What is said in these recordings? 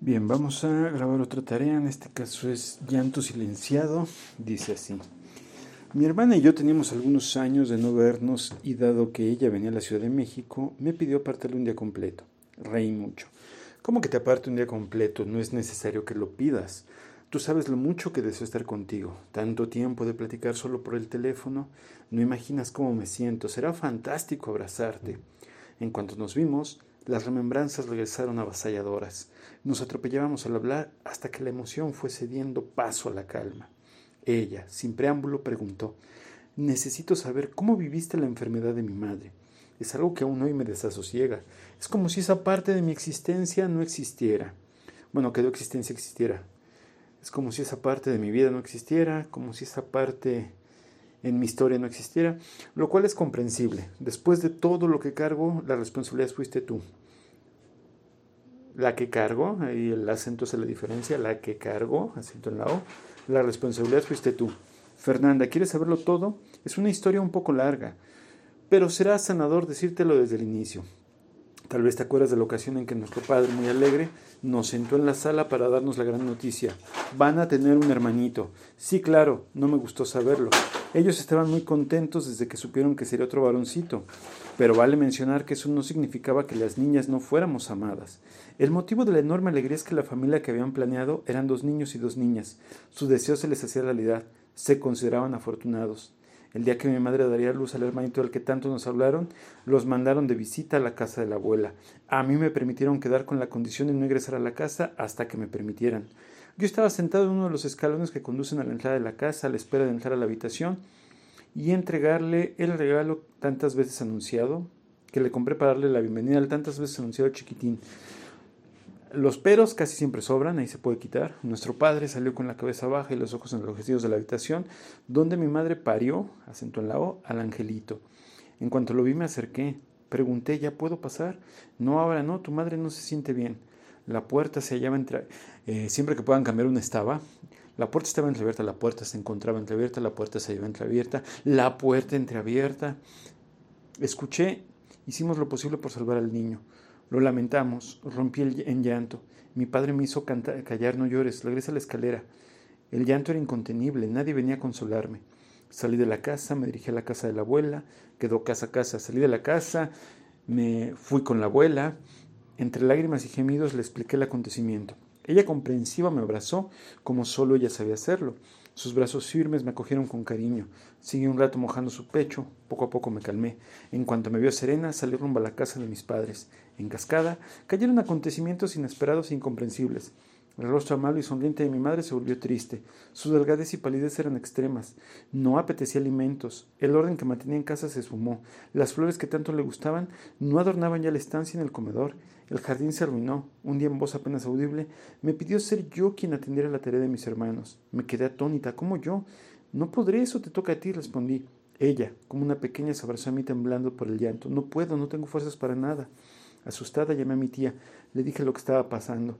Bien, vamos a grabar otra tarea, en este caso es llanto silenciado, dice así. Mi hermana y yo teníamos algunos años de no vernos y dado que ella venía a la Ciudad de México, me pidió apartarle un día completo. Reí mucho. ¿Cómo que te aparte un día completo? No es necesario que lo pidas. Tú sabes lo mucho que deseo estar contigo. Tanto tiempo de platicar solo por el teléfono. No imaginas cómo me siento. Será fantástico abrazarte. En cuanto nos vimos, las remembranzas regresaron avasalladoras. Nos atropellábamos al hablar hasta que la emoción fue cediendo paso a la calma. Ella, sin preámbulo, preguntó Necesito saber cómo viviste la enfermedad de mi madre. Es algo que aún hoy me desasosiega. Es como si esa parte de mi existencia no existiera. Bueno, que de existencia existiera. Es como si esa parte de mi vida no existiera, como si esa parte en mi historia no existiera, lo cual es comprensible. Después de todo lo que cargo, la responsabilidad fuiste tú. La que cargo, ahí el acento es la diferencia, la que cargo, acento en la O, la responsabilidad fuiste tú. Fernanda, ¿quieres saberlo todo? Es una historia un poco larga, pero será sanador decírtelo desde el inicio. Tal vez te acuerdas de la ocasión en que nuestro padre, muy alegre, nos sentó en la sala para darnos la gran noticia. Van a tener un hermanito. Sí, claro, no me gustó saberlo. Ellos estaban muy contentos desde que supieron que sería otro varoncito, pero vale mencionar que eso no significaba que las niñas no fuéramos amadas. El motivo de la enorme alegría es que la familia que habían planeado eran dos niños y dos niñas. Su deseo se les hacía realidad. Se consideraban afortunados. El día que mi madre daría luz al hermanito del que tanto nos hablaron, los mandaron de visita a la casa de la abuela. A mí me permitieron quedar con la condición de no ingresar a la casa hasta que me permitieran. Yo estaba sentado en uno de los escalones que conducen a la entrada de la casa a la espera de entrar a la habitación y entregarle el regalo tantas veces anunciado, que le compré para darle la bienvenida al tantas veces anunciado chiquitín. Los peros casi siempre sobran, ahí se puede quitar. Nuestro padre salió con la cabeza baja y los ojos enrojecidos de la habitación, donde mi madre parió, acento en la O, al angelito. En cuanto lo vi me acerqué, pregunté, ¿ya puedo pasar? No, ahora no, tu madre no se siente bien. La puerta se hallaba entre... Eh, siempre que puedan cambiar una estaba. La puerta estaba entreabierta, la puerta se encontraba entreabierta, la puerta se hallaba entreabierta, la puerta entreabierta. Escuché, hicimos lo posible por salvar al niño. Lo lamentamos, rompí en llanto. Mi padre me hizo callar, no llores, regresa a la escalera. El llanto era incontenible, nadie venía a consolarme. Salí de la casa, me dirigí a la casa de la abuela, quedó casa a casa. Salí de la casa, me fui con la abuela, entre lágrimas y gemidos le expliqué el acontecimiento. Ella comprensiva me abrazó como solo ella sabía hacerlo. Sus brazos firmes me acogieron con cariño. Seguí un rato mojando su pecho. Poco a poco me calmé. En cuanto me vio serena, salí rumbo a la casa de mis padres. En cascada, cayeron acontecimientos inesperados e incomprensibles. El rostro amable y sonriente de mi madre se volvió triste. Su delgadez y palidez eran extremas. No apetecía alimentos. El orden que mantenía en casa se esfumó. Las flores que tanto le gustaban no adornaban ya la estancia en el comedor. El jardín se arruinó. Un día en voz apenas audible me pidió ser yo quien atendiera la tarea de mis hermanos. Me quedé atónita. ¿Cómo yo? No podré, eso te toca a ti, respondí. Ella, como una pequeña, se abrazó a mí temblando por el llanto. No puedo, no tengo fuerzas para nada. Asustada llamé a mi tía. Le dije lo que estaba pasando.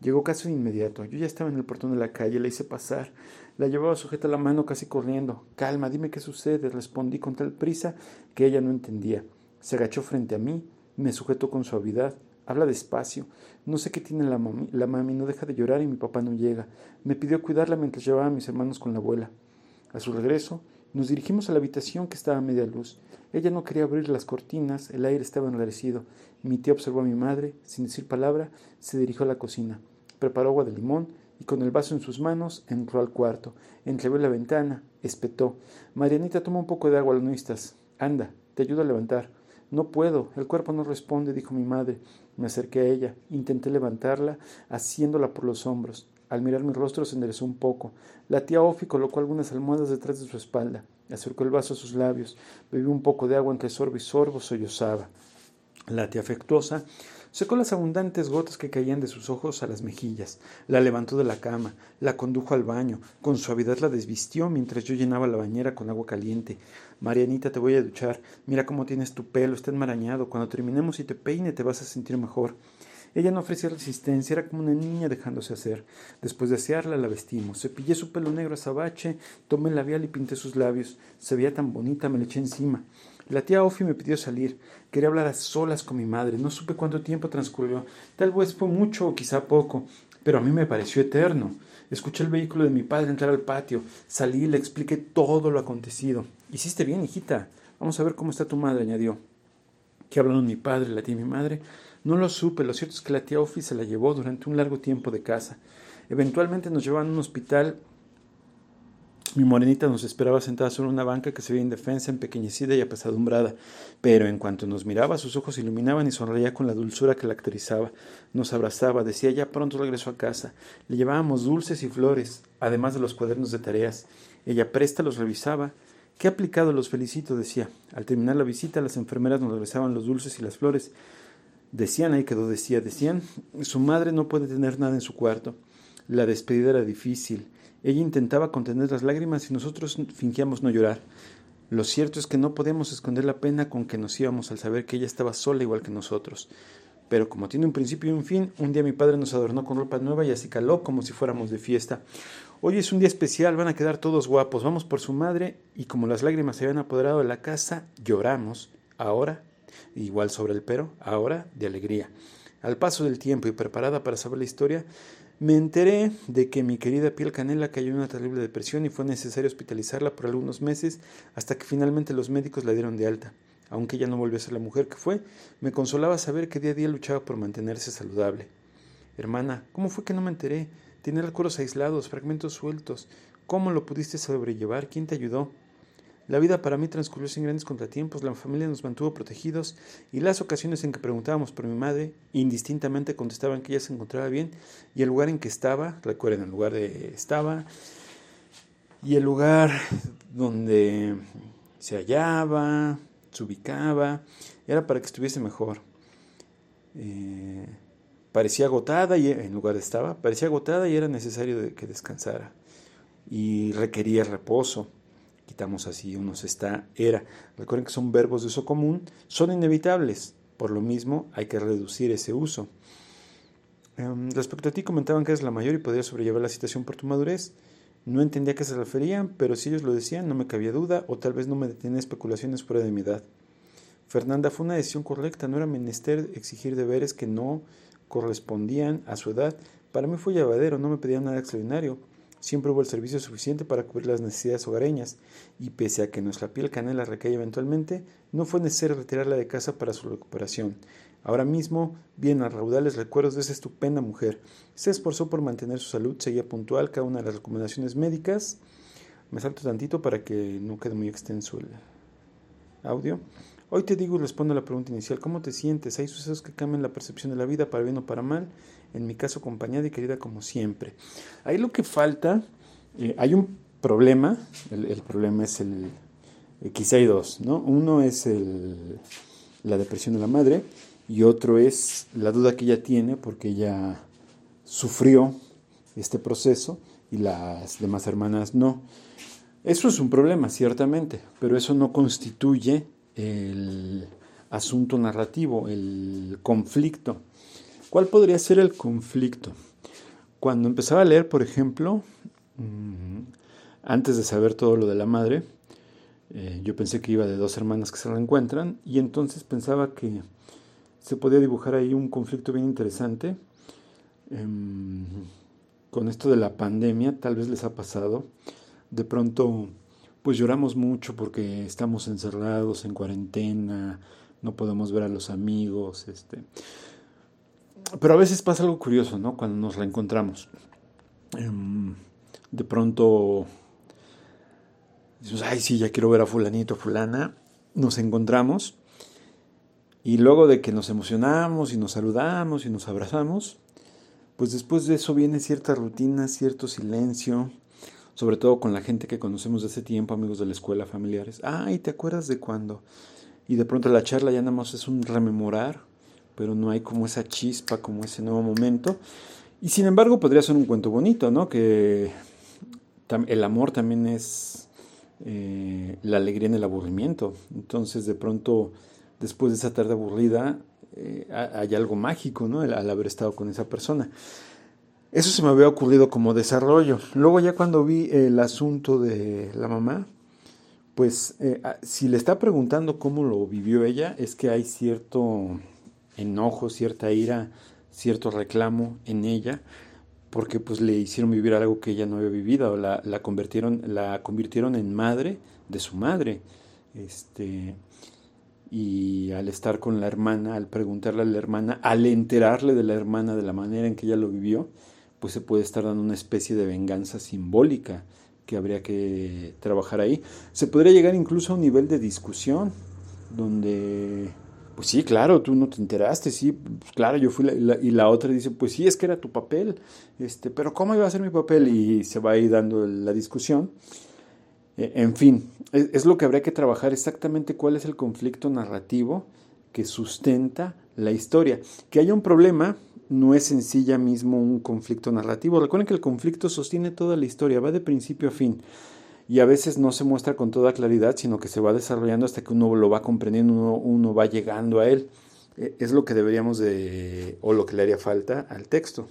Llegó casi de inmediato. Yo ya estaba en el portón de la calle, la hice pasar. La llevaba sujeta a la mano casi corriendo. Calma, dime qué sucede, respondí con tal prisa que ella no entendía. Se agachó frente a mí, me sujetó con suavidad. Habla despacio. No sé qué tiene la mami. La mami no deja de llorar y mi papá no llega. Me pidió cuidarla mientras llevaba a mis hermanos con la abuela. A su regreso, nos dirigimos a la habitación que estaba a media luz. Ella no quería abrir las cortinas, el aire estaba enrarecido. Mi tía observó a mi madre, sin decir palabra, se dirigió a la cocina preparó agua de limón y con el vaso en sus manos entró al cuarto. Entrevió la ventana, espetó. Marianita, toma un poco de agua, no estás. Anda, te ayudo a levantar. No puedo, el cuerpo no responde, dijo mi madre. Me acerqué a ella, intenté levantarla, haciéndola por los hombros. Al mirar mi rostro se enderezó un poco. La tía Ofi colocó algunas almohadas detrás de su espalda. Acercó el vaso a sus labios. Bebió un poco de agua entre sorbo y sorbo, sollozaba. La tía afectuosa secó las abundantes gotas que caían de sus ojos a las mejillas, la levantó de la cama, la condujo al baño, con suavidad la desvistió mientras yo llenaba la bañera con agua caliente. Marianita, te voy a duchar, mira cómo tienes tu pelo, está enmarañado, cuando terminemos y te peine te vas a sentir mejor. Ella no ofrecía resistencia, era como una niña dejándose hacer. Después de asearla, la vestimos. Cepillé su pelo negro a sabache, tomé el labial y pinté sus labios. Se veía tan bonita, me le eché encima. La tía Ofi me pidió salir. Quería hablar a solas con mi madre. No supe cuánto tiempo transcurrió. Tal vez fue mucho o quizá poco, pero a mí me pareció eterno. Escuché el vehículo de mi padre entrar al patio. Salí y le expliqué todo lo acontecido. Hiciste bien, hijita. Vamos a ver cómo está tu madre, añadió. ¿Qué hablaron mi padre, la tía y mi madre? No lo supe. Lo cierto es que la tía Ofi se la llevó durante un largo tiempo de casa. Eventualmente nos llevaron a un hospital mi morenita nos esperaba sentada sobre una banca que se veía indefensa, empequeñecida y apesadumbrada, pero en cuanto nos miraba sus ojos iluminaban y sonreía con la dulzura que la caracterizaba. Nos abrazaba, decía ya pronto regreso a casa. Le llevábamos dulces y flores, además de los cuadernos de tareas. Ella presta los revisaba. Qué aplicado los felicito, decía. Al terminar la visita, las enfermeras nos regresaban los dulces y las flores. Decían, ahí quedó, decía, decían, su madre no puede tener nada en su cuarto. La despedida era difícil. Ella intentaba contener las lágrimas y nosotros fingíamos no llorar. Lo cierto es que no podíamos esconder la pena con que nos íbamos al saber que ella estaba sola igual que nosotros. Pero como tiene un principio y un fin, un día mi padre nos adornó con ropa nueva y así caló como si fuéramos de fiesta. Hoy es un día especial, van a quedar todos guapos, vamos por su madre y como las lágrimas se habían apoderado de la casa, lloramos. Ahora, igual sobre el pero, ahora de alegría. Al paso del tiempo y preparada para saber la historia, me enteré de que mi querida piel canela cayó en una terrible depresión y fue necesario hospitalizarla por algunos meses hasta que finalmente los médicos la dieron de alta. Aunque ella no volvió a ser la mujer que fue, me consolaba saber que día a día luchaba por mantenerse saludable. Hermana, ¿cómo fue que no me enteré? Tener recuerdos aislados, fragmentos sueltos. ¿Cómo lo pudiste sobrellevar? ¿Quién te ayudó? La vida para mí transcurrió sin grandes contratiempos, la familia nos mantuvo protegidos y las ocasiones en que preguntábamos por mi madre, indistintamente contestaban que ella se encontraba bien y el lugar en que estaba, recuerden, el lugar de estaba y el lugar donde se hallaba, se ubicaba, era para que estuviese mejor. Eh, parecía agotada y en lugar de estaba, parecía agotada y era necesario que descansara y requería reposo quitamos así unos está, era. Recuerden que son verbos de uso común, son inevitables. Por lo mismo, hay que reducir ese uso. Em, respecto a ti, comentaban que eres la mayor y podrías sobrellevar la situación por tu madurez. No entendía a qué se referían, pero si ellos lo decían, no me cabía duda, o tal vez no me detenía especulaciones fuera de mi edad. Fernanda, fue una decisión correcta, no era menester exigir deberes que no correspondían a su edad. Para mí fue llevadero, no me pedían nada extraordinario. Siempre hubo el servicio suficiente para cubrir las necesidades hogareñas, y pese a que nuestra piel canela recae eventualmente, no fue necesario retirarla de casa para su recuperación. Ahora mismo vienen a raudales recuerdos de esa estupenda mujer. Se esforzó por mantener su salud, seguía puntual cada una de las recomendaciones médicas. Me salto tantito para que no quede muy extenso el audio. Hoy te digo y respondo a la pregunta inicial, ¿cómo te sientes? Hay sucesos que cambian la percepción de la vida para bien o para mal, en mi caso acompañada y querida como siempre. Ahí lo que falta, eh, hay un problema, el, problema es el, eh, quizá hay dos, ¿no? Uno es el, la depresión de la madre y otro es la duda que ella tiene porque ella sufrió este proceso y las demás hermanas no. Eso es un problema, ciertamente, pero eso no constituye el asunto narrativo, el conflicto. ¿Cuál podría ser el conflicto? Cuando empezaba a leer, por ejemplo, mm, antes de saber todo lo de la madre, eh, yo pensé que iba de dos hermanas que se reencuentran y entonces pensaba que se podía dibujar ahí un conflicto bien interesante. Em, con esto de la pandemia, tal vez les ha pasado, de pronto pues lloramos mucho porque estamos encerrados en cuarentena, no podemos ver a los amigos, este. Pero a veces pasa algo curioso, ¿no? Cuando nos reencontramos. Em, de pronto decimos, ay, sí, ya quiero ver a fulanito, fulana. Nos encontramos y luego de que nos emocionamos y nos saludamos y nos abrazamos, pues después de eso viene cierta rutina, cierto silencio, sobre todo con la gente que conocemos de ese tiempo, amigos de la escuela, familiares. Ay, ¿te acuerdas de cuándo? Y de pronto la charla ya nada más es un rememorar, pero no hay como esa chispa, como ese nuevo momento. Y sin embargo podría ser un cuento bonito, ¿no? Que el amor también es eh, la alegría en el aburrimiento. Entonces de pronto, después de esa tarde aburrida, eh, hay algo mágico, ¿no? al haber estado con esa persona. Eso se me había ocurrido como desarrollo. Luego ya cuando vi el asunto de la mamá, Pues eh, ah, si le está preguntando cómo lo vivió ella, es que hay cierto enojo, cierta ira, cierto reclamo en ella, porque pues le hicieron vivir algo que ella no había vivido, la, la convirtieron, la convirtieron en madre de su madre. Este, y al estar con la hermana, al preguntarle a la hermana, al enterarle de la hermana de la manera en que ella lo vivió, pues se puede estar dando una especie de venganza simbólica que habría que trabajar ahí. Se podría llegar incluso a un nivel de discusión donde, pues sí, claro, tú no te enteraste, sí, pues claro, yo fui la, y la otra dice, pues sí, es que era tu papel, este, pero ¿cómo iba a ser mi papel? Y se va ahí dando la discusión. E, en fin, es, lo que habría que trabajar exactamente cuál es el conflicto narrativo que sustenta la historia. Que haya un problema no es en sí ya mismo un conflicto narrativo. Recuerden que el conflicto sostiene toda la historia, va de principio a fin. Y a veces no se muestra con toda claridad, sino que se va desarrollando hasta que uno lo va comprendiendo, uno, uno va llegando a él. E, es lo que deberíamos de, o lo que le haría falta al texto.